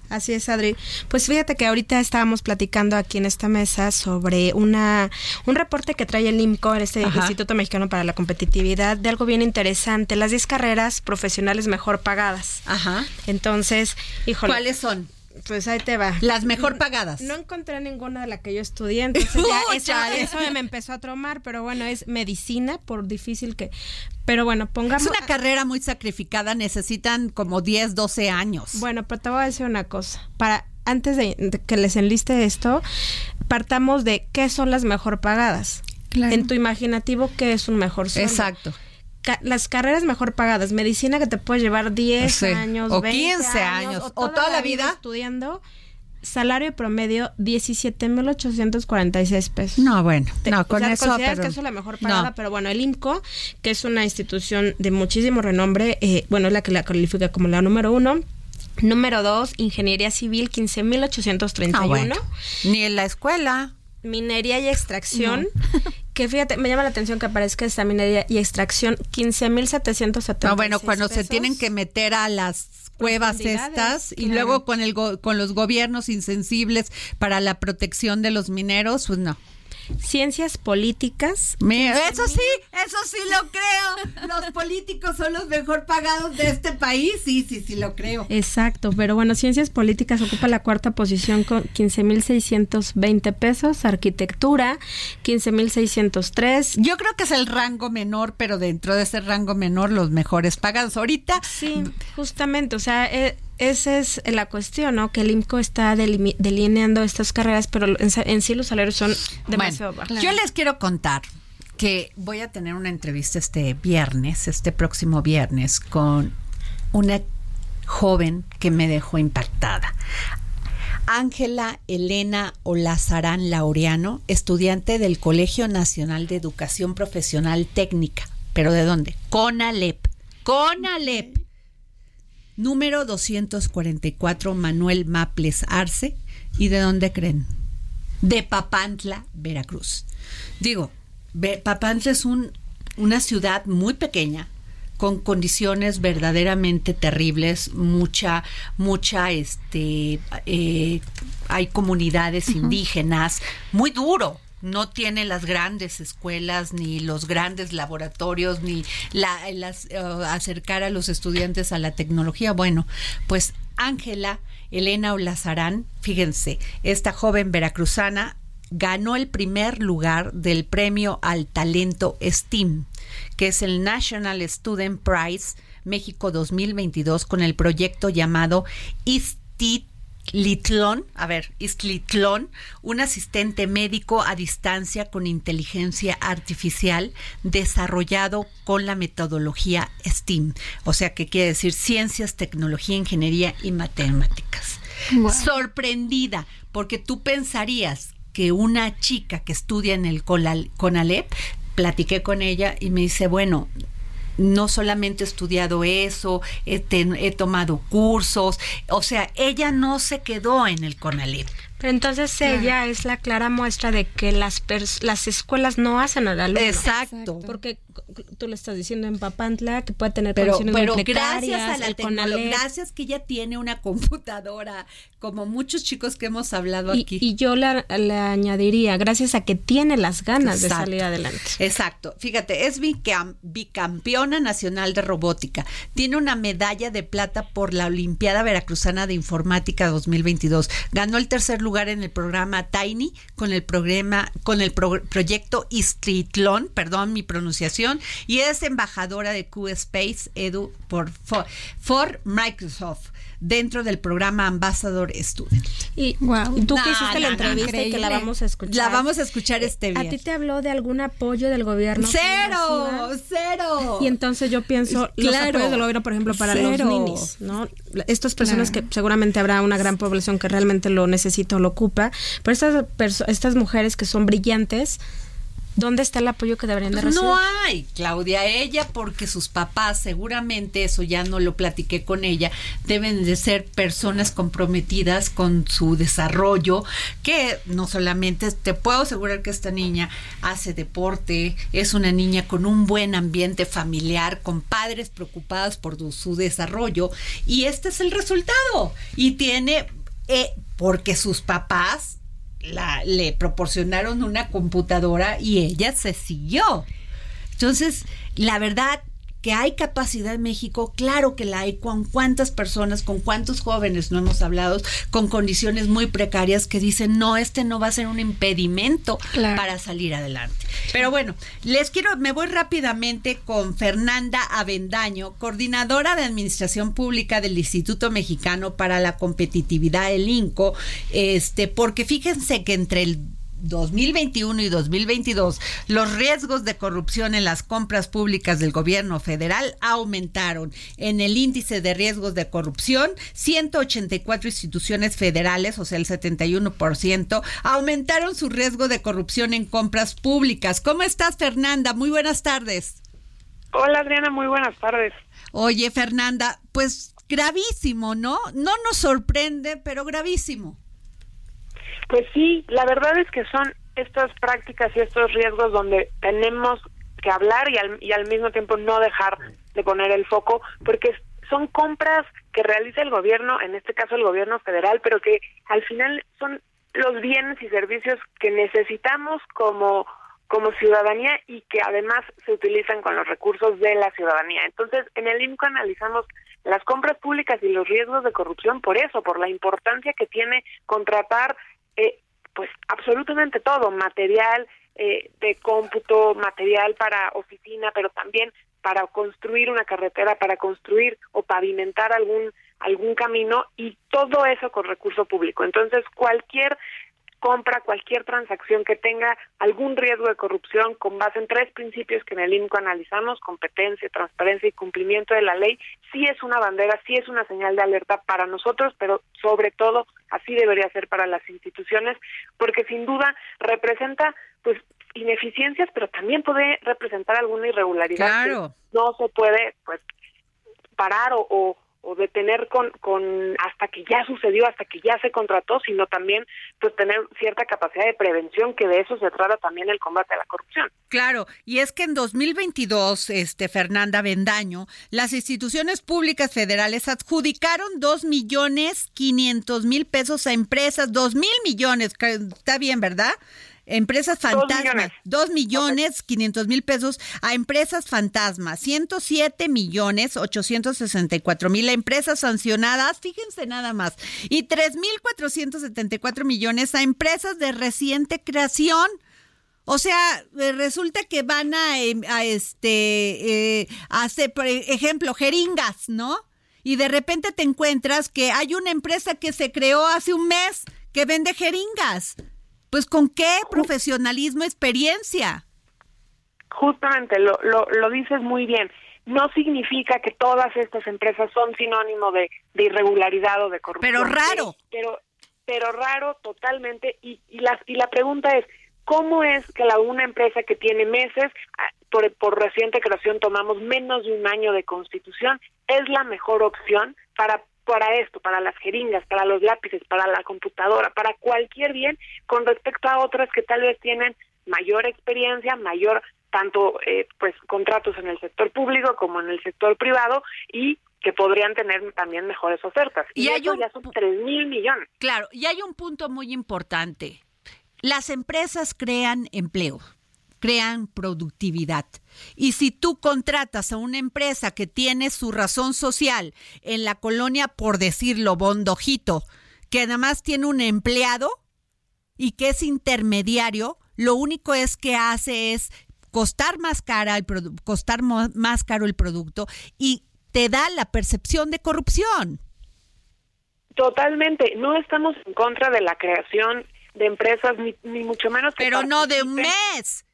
Así es, Adri. Pues fíjate que ahorita estábamos platicando aquí en esta mesa sobre una un reporte que trae el IMCO, este Instituto Mexicano para la Competitividad, de algo bien interesante, las 10 carreras profesionales mejor pagadas. Ajá. Entonces, híjole. ¿Cuáles son? Pues ahí te va. Las mejor pagadas. No, encontré ninguna de la que yo estudié, entonces *laughs* ya eso, me empezó a tromar, pero bueno, es medicina, por difícil que... Pero bueno, pongamos... Es una carrera muy sacrificada, necesitan como 10, 12 años. Bueno, pero te voy a decir una cosa. Para antes de, que les enliste esto, partamos de qué son las mejor pagadas. En tu imaginativo, ¿qué es un mejor sueldo? Exacto ca- las carreras mejor pagadas, medicina que te puede llevar 10 Sí, años, o 20 15 años, o toda, la vida, estudiando, salario promedio 17.846 pesos. No, bueno, Te- no, o con sea, eso. consideras pero- que eso es la mejor pagada, No. pero bueno, el IMCO, que es una institución de muchísimo renombre, eh, bueno, es la que la califica como la número uno. Número dos, Ingeniería Civil, 15.831. Ah, bueno. Ni en la escuela. Minería y extracción, *laughs* que fíjate, me llama la atención que aparezca esta minería y extracción, 15.770. No, bueno, cuando se tienen que meter a las cuevas estas y claro. luego con el go- con los gobiernos insensibles para la protección de los mineros, pues no. Ciencias políticas. Me- eso sí, eso sí lo creo. Los políticos son los mejor pagados de este país. Sí, sí, sí lo creo. Exacto, pero bueno, ciencias políticas ocupa la cuarta posición con 15.620 pesos, arquitectura 15.603. Yo creo que es el rango menor, pero dentro de ese rango menor los mejores pagados. Ahorita Sí, justamente, o sea, eh, esa es la cuestión, ¿no? Que el IMCO está delineando estas carreras, pero en, en sí los salarios son demasiado Bueno, bajos. yo les quiero contar que voy a tener una entrevista este viernes, este próximo viernes, con una joven que me dejó impactada. Ángela Elena Olazarán Laureano, estudiante del Colegio Nacional de Educación Profesional Técnica. ¿Pero de dónde? CONALEP. CONALEP. Número 244, Manuel Maples Arce. ¿Y de dónde creen? De Papantla, Veracruz. Digo, Papantla es un, una ciudad muy pequeña, con condiciones verdaderamente terribles, mucha, mucha, este, eh, hay comunidades indígenas, muy duro. No tiene las grandes escuelas, ni los grandes laboratorios, ni la, eh, acercar a los estudiantes a la tecnología. Bueno, pues Ángela Elena Olazarán, fíjense, esta joven veracruzana ganó el primer lugar del premio al talento STEAM, que es el National Student Prize México 2022 con el proyecto llamado Istlitlón, a ver, Istlitlón, un asistente médico a distancia con inteligencia artificial desarrollado con la metodología STEAM, o sea que quiere decir ciencias, tecnología, ingeniería y matemáticas. Sorprendida, porque tú pensarías que una chica que estudia en el CONALEP, platiqué con ella y me dice, bueno, no solamente he estudiado eso, he, ten- he tomado cursos, o sea, ella no se quedó en el CONALEP. Pero entonces ella es la clara muestra de que las pers- las escuelas no hacen al alumno. Exacto. Porque tú le estás diciendo en Papantla que puede tener Pero, condiciones pero muy gracias a la tecnología, gracias que ella tiene una *laughs* computadora, como muchos chicos que hemos hablado Y, aquí. y yo le, le añadiría, gracias a que tiene las ganas de salir adelante. Exacto. Fíjate, es bicam- bicampeona nacional de robótica. Tiene una medalla de plata por la Olimpiada Veracruzana de Informática 2022. Ganó el tercer lugar en el programa Tiny con el programa con el pro- proyecto Istritlón, perdón mi pronunciación, y es embajadora de Q Space Edu por for, for Microsoft dentro del programa Ambassador Student. Y tú No, que hiciste la entrevista y que la increíble. vamos a escuchar. La vamos a escuchar este ¿A ti viernes. te habló de algún apoyo del gobierno? Cero, cero. Y entonces yo pienso, los Claro. apoyos del gobierno, por ejemplo, para Cero. los ninis, ¿no? Estas personas Claro. que seguramente habrá una gran población que realmente lo necesita o lo ocupa, pero estas, estas mujeres que son brillantes, ¿dónde está el apoyo que deberían de Pues recibir? no hay, Claudia, ella porque sus papás, seguramente eso ya no lo platiqué con ella, deben de ser personas comprometidas con su desarrollo, que no solamente, te puedo asegurar que esta niña hace deporte, es una niña con un buen ambiente familiar, con padres preocupados por su desarrollo, y este es el resultado. Y tiene, eh, porque sus papás la, le proporcionaron una computadora y ella se siguió. Entonces, la verdad que hay capacidad en México, claro que la hay, con cuántas personas, con cuántos jóvenes no hemos hablado, con condiciones muy precarias que dicen, no, este no va a ser un impedimento Claro. para salir adelante. Pero bueno, les quiero, me voy rápidamente con Fernanda Avendaño, coordinadora de Administración Pública del Instituto Mexicano para la Competitividad, el INCO, este, porque fíjense que entre el 2021 y 2022, los riesgos de corrupción en las compras públicas del gobierno federal aumentaron. En el índice de riesgos de corrupción, 184 instituciones federales, o sea, el 71%, aumentaron su riesgo de corrupción en compras públicas. ¿Cómo estás, Fernanda? Muy buenas tardes. Hola, Adriana, muy buenas tardes. Oye, Fernanda, pues gravísimo, ¿no? No nos sorprende, pero gravísimo. Pues sí, la verdad es que son estas prácticas y estos riesgos donde tenemos que hablar y al, y al mismo tiempo no dejar de poner el foco, porque son compras que realiza el gobierno, en este caso el gobierno federal, pero que al final son los bienes y servicios que necesitamos como como ciudadanía y que además se utilizan con los recursos de la ciudadanía. Entonces, en el INCO analizamos las compras públicas y los riesgos de corrupción por eso, por la importancia que tiene contratar eh, pues absolutamente todo, material eh, de cómputo, material para oficina, pero también para construir una carretera, para construir o pavimentar algún algún camino y todo eso con recurso público. Entonces, cualquier compra, cualquier transacción que tenga algún riesgo de corrupción con base en tres principios que en el INCO analizamos, competencia, transparencia y cumplimiento de la ley, sí es una bandera, sí es una señal de alerta para nosotros, pero sobre todo así debería ser para las instituciones, porque sin duda representa pues ineficiencias, pero también puede representar alguna irregularidad claro. que no se puede pues parar o, o o detener con, con hasta que ya sucedió, hasta que ya se contrató, sino también pues tener cierta capacidad de prevención, que de eso se trata también el combate a la corrupción. Claro, y es que en 2022, este Fernanda Bendaño, las instituciones públicas federales adjudicaron dos millones quinientos mil pesos a empresas, dos mil millones, está bien, ¿verdad? Empresas fantasmas, dos millones quinientos mil pesos a empresas fantasmas, 107 millones 864 mil a empresas sancionadas, fíjense nada más, y tres mil 474 millones a empresas de reciente creación. O sea, eh, resulta que van a, em, a este, eh, hacer, por ejemplo, jeringas, ¿no? Y de repente te encuentras que hay una empresa que se creó hace un mes que vende jeringas. Pues con qué profesionalismo, experiencia. Justamente, lo, lo, lo dices muy bien. No significa que todas estas empresas son sinónimo de, de irregularidad o de corrupción. Pero raro. Pero, pero raro totalmente. Y, y, la, y la pregunta es, ¿cómo es que la, una empresa que tiene meses, ah, por, por reciente creación tomamos menos de un año de constitución, es la mejor opción para para esto, para las jeringas, para los lápices, para la computadora, para cualquier bien, con respecto a otras que tal vez tienen mayor experiencia, mayor tanto eh, pues contratos en el sector público como en el sector privado y que podrían tener también mejores ofertas. Y, y hay un, ya son tres mil millones. Claro, y hay un punto muy importante. Las empresas crean empleo crean productividad. Y si tú contratas a una empresa que tiene su razón social en la colonia, por decirlo, bondojito, que además tiene un empleado y que es intermediario, lo único es que hace es costar más cara el costar más caro el producto y te da la percepción de corrupción. Totalmente, no estamos en contra de la creación de empresas ni, ni mucho menos que pero no de un mes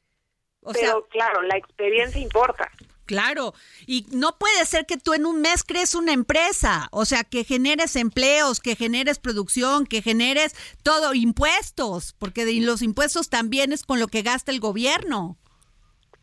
o Pero sea, claro, la experiencia importa. Claro, y no puede ser que tú en un mes crees una empresa, o sea, que generes empleos, que generes producción, que generes todo, impuestos, porque de, los impuestos también es con lo que gasta el gobierno.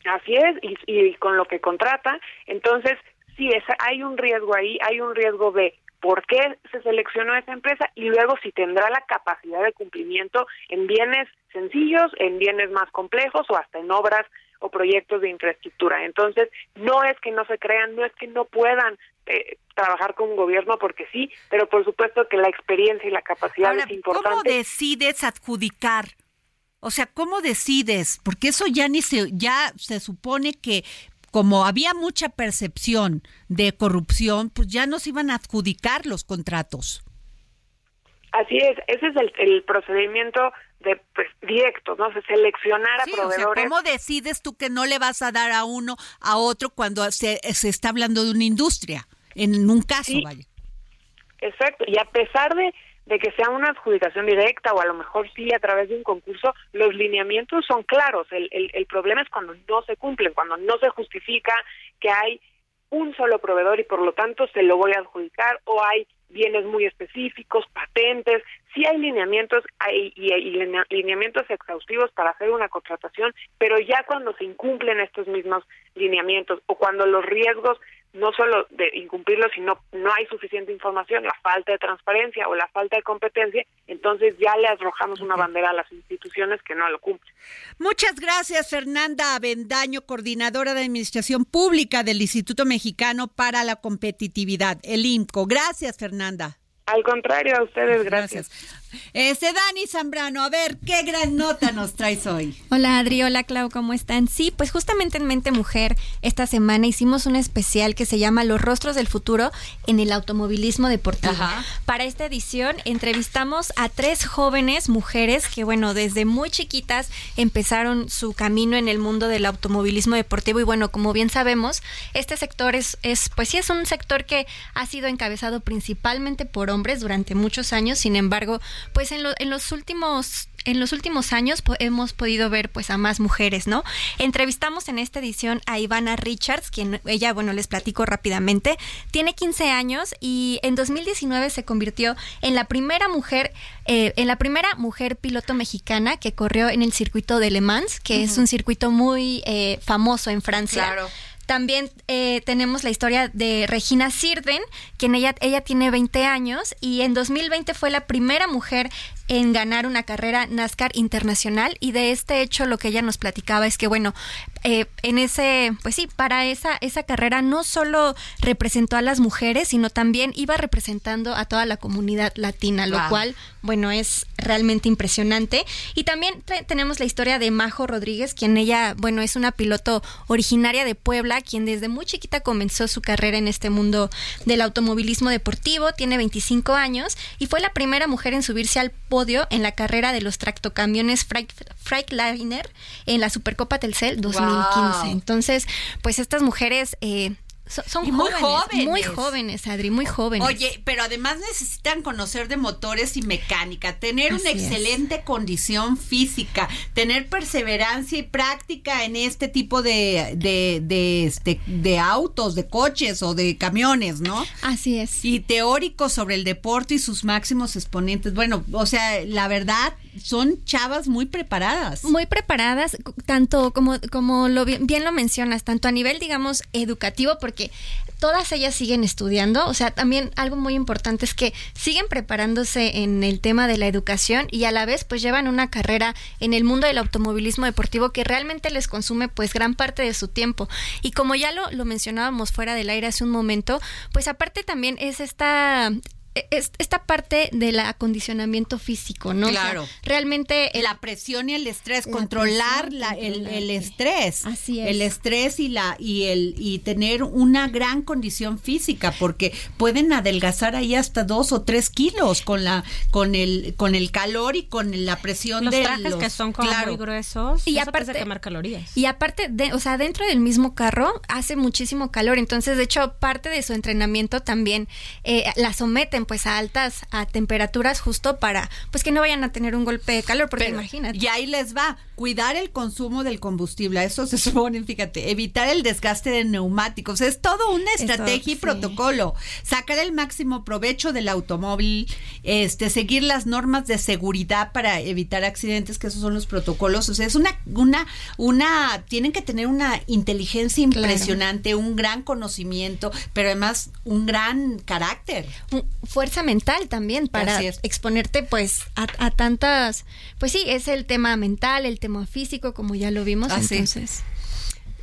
Así es, y, y con lo que contrata. Entonces, sí, es, hay un riesgo ahí, hay un riesgo de por qué se seleccionó esa empresa y luego si tendrá la capacidad de cumplimiento en bienes sencillos, en bienes más complejos o hasta en obras o proyectos de infraestructura. Entonces, no es que no se crean, no es que no puedan eh, trabajar con un gobierno porque sí, pero por supuesto que la experiencia y la capacidad Ahora, es importante. ¿Cómo decides adjudicar? O sea, ¿cómo decides? Porque eso ya ni se ya se supone que como había mucha percepción de corrupción, pues ya no se iban a adjudicar los contratos. Así es, ese es el, el procedimiento de pues, directo, ¿no? Se seleccionar a sí, proveedores. O sea, ¿Cómo decides tú que no le vas a dar a uno a otro cuando se, se está hablando de una industria? En un caso, sí, vaya. Exacto, y a pesar de, de que sea una adjudicación directa o a lo mejor sí a través de un concurso, los lineamientos son claros. El, el, el problema es cuando no se cumplen, cuando no se justifica que hay un solo proveedor y por lo tanto se lo voy a adjudicar o hay bienes muy específicos, patentes, sí hay lineamientos hay, y, y lineamientos exhaustivos para hacer una contratación, pero ya cuando se incumplen estos mismos lineamientos o cuando los riesgos no solo de incumplirlo, sino no hay suficiente información, la falta de transparencia o la falta de competencia, entonces ya le arrojamos una bandera a las instituciones que no lo cumplen. Muchas gracias, Fernanda Avendaño, coordinadora de Administración Pública del Instituto Mexicano para la Competitividad, el IMCO. Gracias, Fernanda. Al contrario, a ustedes, gracias. Este Dani Zambrano, a ver, ¿qué gran nota nos traes hoy? Hola Adri, hola Clau, ¿cómo están? Sí, pues justamente en Mente Mujer esta semana hicimos un especial que se llama Los rostros del futuro en el automovilismo deportivo. Para esta edición entrevistamos a tres jóvenes mujeres que, bueno, desde muy chiquitas empezaron su camino en el mundo del automovilismo deportivo y bueno, como bien sabemos, este sector es, es pues sí es un sector que ha sido encabezado principalmente por hombres durante muchos años, sin embargo, pues en, en los últimos en los últimos años hemos podido ver pues a más mujeres, ¿no? Entrevistamos en esta edición a Ivana Richards, quien ella, bueno, les platico rápidamente, tiene 15 años y en 2019 se convirtió en la primera mujer, eh, en la primera mujer piloto mexicana que corrió en el circuito de Le Mans, que es un circuito muy eh, famoso en Francia. Claro. También eh, tenemos la historia de Regina Sirden, quien ella, ella tiene 20 años y en 2020 fue la primera mujer en ganar una carrera NASCAR internacional. Y de este hecho lo que ella nos platicaba es que bueno eh, en ese pues sí para esa esa carrera no solo representó a las mujeres sino también iba representando a toda la comunidad latina lo cual bueno es realmente impresionante. Y también te- tenemos la historia de Majo Rodríguez quien ella bueno es una piloto originaria de Puebla quien desde muy chiquita comenzó su carrera en este mundo del automovilismo deportivo. Tiene 25 años y fue la primera mujer en subirse al podio en la carrera de los tractocamiones Freight- Freightliner en la Supercopa Telcel 2015 Wow. entonces pues estas mujeres eh, so- son Y muy jóvenes, muy jóvenes Adri muy jóvenes Oye, pero además necesitan conocer de motores y mecánica, tener una es. excelente condición física, tener perseverancia y práctica en este tipo de, de, de, este, de autos, de coches o de camiones, ¿no? Así es. Y teórico sobre el deporte y sus máximos exponentes. Bueno, o sea, la verdad, son chavas muy preparadas. muy preparadas, tanto como, como lo bien, bien lo mencionas, tanto a nivel, digamos, educativo, porque todas ellas siguen estudiando, o sea, también algo muy importante es que siguen preparándose en el tema de la educación y a la vez pues llevan una carrera en el mundo del automovilismo deportivo que realmente les consume pues gran parte de su tiempo. Y como ya lo, lo mencionábamos fuera del aire hace un momento, pues aparte también es esta... es- esta parte del acondicionamiento físico, ¿no? O sea, Claro. realmente el- la presión y el estrés, La controlar presión, la- el, el estrés. Así es. El estrés y la y el y tener una gran condición física, porque pueden adelgazar ahí hasta dos o tres kilos con la con el con el calor y con la presión Los de trajes los- que son como claro. muy gruesos. Y Y aparte- quemar calorías. Y aparte, de, o sea, dentro del mismo carro hace muchísimo calor. Entonces, de hecho, parte de su entrenamiento también eh, la pues a altas a temperaturas justo para pues que no vayan a tener un golpe de calor. Porque Pero- imagínate. Y ahí les va, cuidar el consumo del combustible, a eso se *laughs* supone, fíjate, evitar el desgaste de neumáticos, es todo una Eso, estrategia y sí. protocolo, sacar el máximo provecho del automóvil, este, seguir las normas de seguridad para evitar accidentes, que esos son los protocolos, o sea, es una, una, una, tienen que tener una inteligencia Claro. impresionante, un gran conocimiento, pero además un gran carácter. fuerza mental también para exponerte pues a, a tantas pues sí es el tema mental el tema físico como ya lo vimos Así. entonces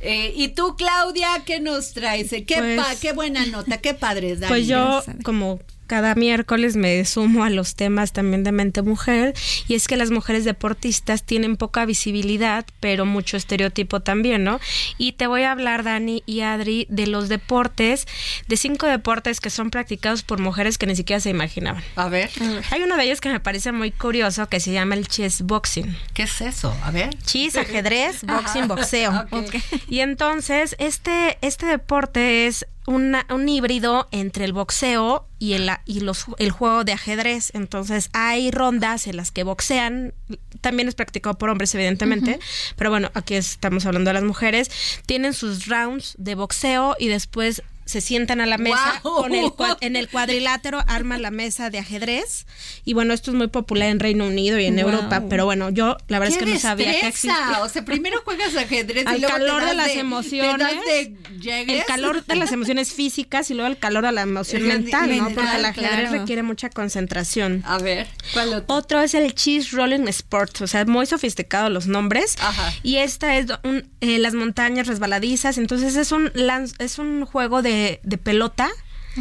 Eh, y tú, Claudia, ¿qué nos traes? Eh, Qué, Pues- pa- qué buena nota, qué padre, Dani. Pues yo, como cada miércoles, me sumo a los temas también de mente mujer, y es que las mujeres deportistas tienen poca visibilidad, pero mucho estereotipo también, ¿no? Y te voy a hablar, Dani y Adri, de los deportes, de cinco deportes que son practicados por mujeres que ni siquiera se imaginaban. A ver, Hay uno de ellos que me parece muy curioso, que se llama el chess boxing. ¿qué es eso? A ver. Chis, ajedrez, boxing, boxeo. Ok. Y entonces, este, este deporte es una- un híbrido entre el boxeo y el, y los, el juego de ajedrez. Entonces hay rondas en las que boxean, también es practicado por hombres evidentemente, pero bueno, aquí estamos hablando de las mujeres, tienen sus rounds de boxeo y después se sientan a la mesa con el en el cuadrilátero arman la mesa de ajedrez y bueno esto es muy popular en Reino Unido y en. Europa pero bueno yo la verdad es ¡Qué que no sabía que existía O sea, primero juegas ajedrez al y luego te calor das de las emociones das de llegues. el calor de las emociones físicas y luego el calor de la emoción El mental, ¿no? Porque el ajedrez claro. requiere mucha concentración. A ver, ¿cuál otro? Otro es el Cheese Rolling Sport, o sea, muy sofisticados los nombres. Ajá. Y esta es un- eh, las montañas resbaladizas, entonces es un es un juego de, de pelota.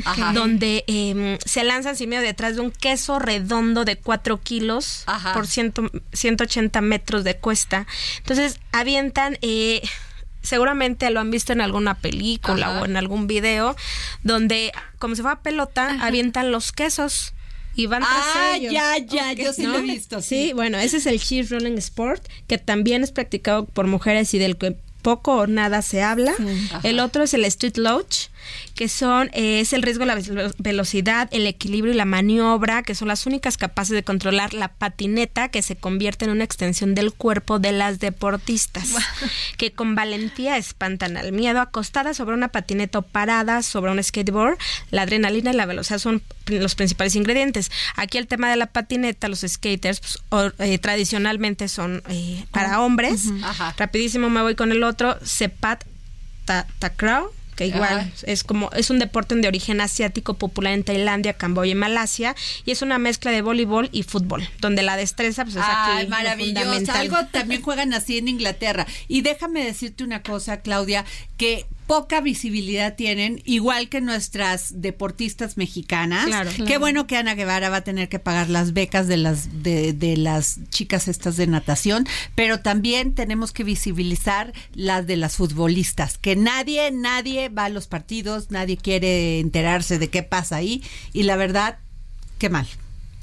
Ajá. Donde eh, se lanzan sin miedo detrás de un queso redondo de 4 kilos Ajá. por ciento, 180 metros de cuesta. Entonces avientan eh, seguramente lo han visto en alguna película Ajá. o en algún video donde como si fuera pelota avientan los quesos y van tras Ah, ellos. ya, ya, yo sí ¿No? lo he visto. Sí, bueno, ese es el cheese rolling sport que también es practicado por mujeres y del que poco o nada se habla. El otro es el street lodge, que son eh, es el riesgo de la ve- velocidad, el equilibrio y la maniobra, que son las únicas capaces de controlar la patineta que se convierte en una extensión del cuerpo de las deportistas, que con valentía espantan al miedo, acostadas sobre una patineta o paradas sobre un skateboard, la adrenalina y la velocidad son los principales ingredientes. Aquí el tema de la patineta, los skaters pues, o- eh, tradicionalmente son eh, para hombres. Ajá. Rapidísimo me voy con el otro, Sepat Ta- Takraw que igual Ajá. es como es un deporte de origen asiático popular en Tailandia, Camboya y Malasia y es una mezcla de voleibol y fútbol, donde la destreza pues es Ay, aquí lo maravilloso. Algo también juegan así en Inglaterra. Y déjame decirte una cosa, Claudia, que poca visibilidad tienen, igual que nuestras deportistas mexicanas. Claro. Qué bueno que Ana Guevara va a tener que pagar las becas de las de, de las chicas estas de natación, pero también tenemos que visibilizar las de las futbolistas, que nadie, nadie va a los partidos, nadie quiere enterarse de qué pasa ahí y la verdad, qué mal.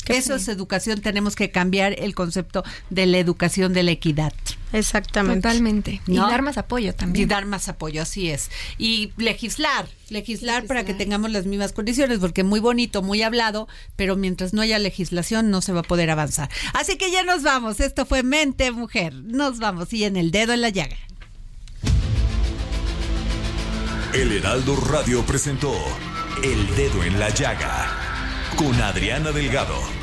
Eso es educación, tenemos que cambiar el concepto de la educación de la equidad. Exactamente. Totalmente. Y dar más apoyo Y también. dar más apoyo, así es. Y legislar, legislar, para que tengamos las mismas condiciones, porque muy bonito, muy hablado, pero mientras no haya legislación no se va a poder avanzar. Así que ya nos vamos. Esto fue Mente Mujer. Nos vamos y en el dedo en la llaga. El Heraldo Radio presentó El Dedo en la Llaga con Adriana Delgado.